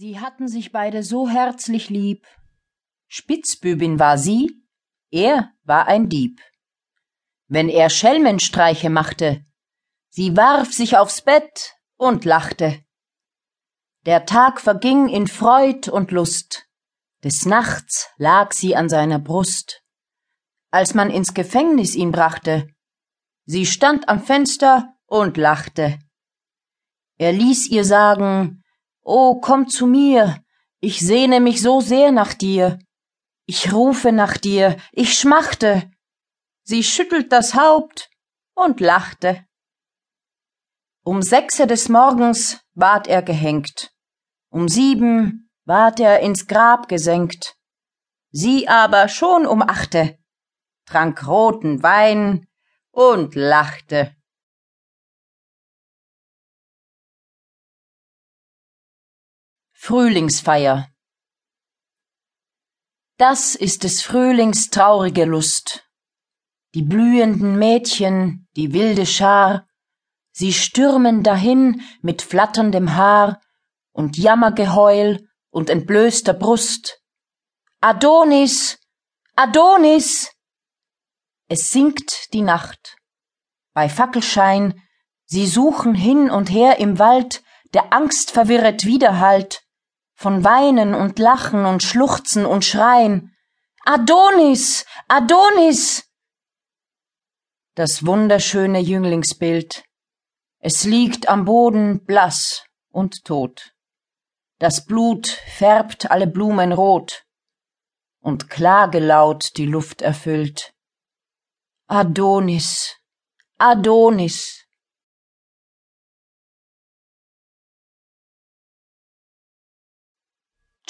Sie hatten sich beide so herzlich lieb. Spitzbübin war sie, er war ein Dieb. Wenn er Schelmenstreiche machte, sie warf sich aufs Bett und lachte. Der Tag verging in Freud und Lust, des Nachts lag sie an seiner Brust. Als man ins Gefängnis ihn brachte, sie stand am Fenster und lachte. Er ließ ihr sagen, Oh, komm zu mir, ich sehne mich so sehr nach dir. Ich rufe nach dir, ich schmachte. Sie schüttelt das Haupt und lachte. Um sechse des Morgens ward er gehängt, um sieben ward er ins Grab gesenkt. Sie aber schon um achte, trank roten Wein und lachte. Frühlingsfeier Das ist des Frühlings traurige Lust. Die blühenden Mädchen, die wilde Schar, sie stürmen dahin mit flatterndem Haar und Jammergeheul und entblößter Brust. Adonis, Adonis! Es sinkt die Nacht. Bei Fackelschein, sie suchen hin und her im Wald, der Angst verwirret Widerhallt, von Weinen und Lachen und Schluchzen und Schreien. Adonis, Adonis! Das wunderschöne Jünglingsbild. Es liegt am Boden blass und tot. Das Blut färbt alle Blumen rot und Klagelaut die Luft erfüllt. Adonis, Adonis!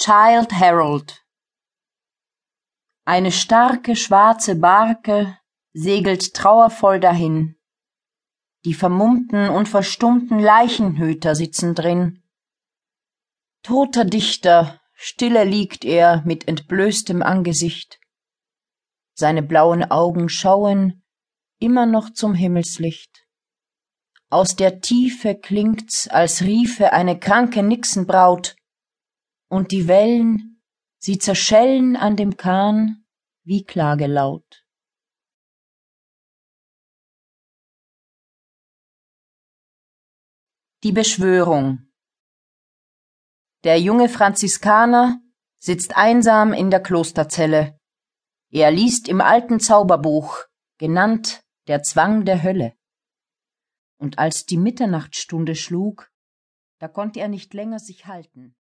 Child Herald Eine starke schwarze Barke segelt trauervoll dahin. Die vermummten und verstummten Leichenhüter sitzen drin. Toter Dichter, stille liegt er mit entblößtem Angesicht. Seine blauen Augen schauen immer noch zum Himmelslicht. Aus der Tiefe klingt's, als riefe eine kranke Nixenbraut und die Wellen, sie zerschellen an dem Kahn wie Klagelaut. Die Beschwörung Der junge Franziskaner sitzt einsam in der Klosterzelle. Er liest im alten Zauberbuch, genannt Der Zwang der Hölle. Und als die Mitternachtsstunde schlug, da konnte er nicht länger sich halten.